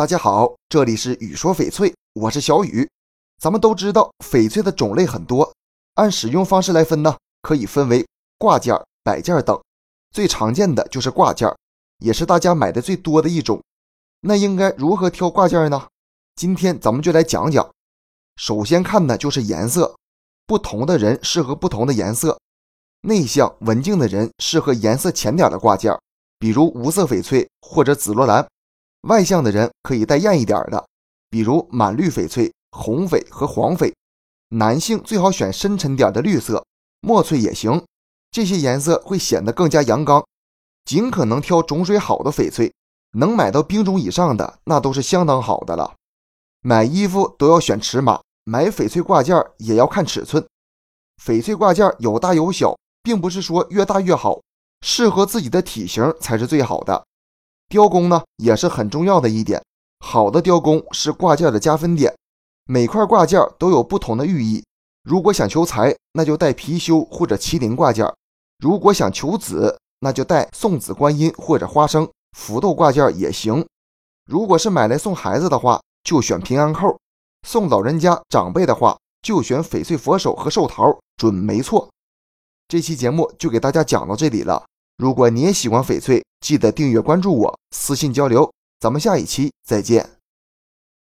大家好，这里是雨说翡翠，我是小雨。咱们都知道翡翠的种类很多，按使用方式来分呢，可以分为挂件、摆件等。最常见的就是挂件，也是大家买的最多的一种。那应该如何挑挂件呢？今天咱们就来讲讲。首先看的就是颜色，不同的人适合不同的颜色。内向文静的人适合颜色浅点的挂件，比如无色翡翠或者紫罗兰。外向的人可以带艳一点的，比如满绿翡翠、红翡和黄翡。男性最好选深沉点的绿色，墨翠也行，这些颜色会显得更加阳刚。尽可能挑种水好的翡翠，能买到冰种以上的那都是相当好的了。买衣服都要选尺码，买翡翠挂件也要看尺寸。翡翠挂件有大有小，并不是说越大越好，适合自己的体型才是最好的。雕工呢也是很重要的一点，好的雕工是挂件的加分点。每块挂件都有不同的寓意。如果想求财，那就带貔貅或者麒麟挂件；如果想求子，那就带送子观音或者花生、福豆挂件也行。如果是买来送孩子的话，就选平安扣；送老人家长辈的话，就选翡翠佛手和寿桃，准没错。这期节目就给大家讲到这里了。如果你也喜欢翡翠，记得订阅关注我，私信交流。咱们下一期再见。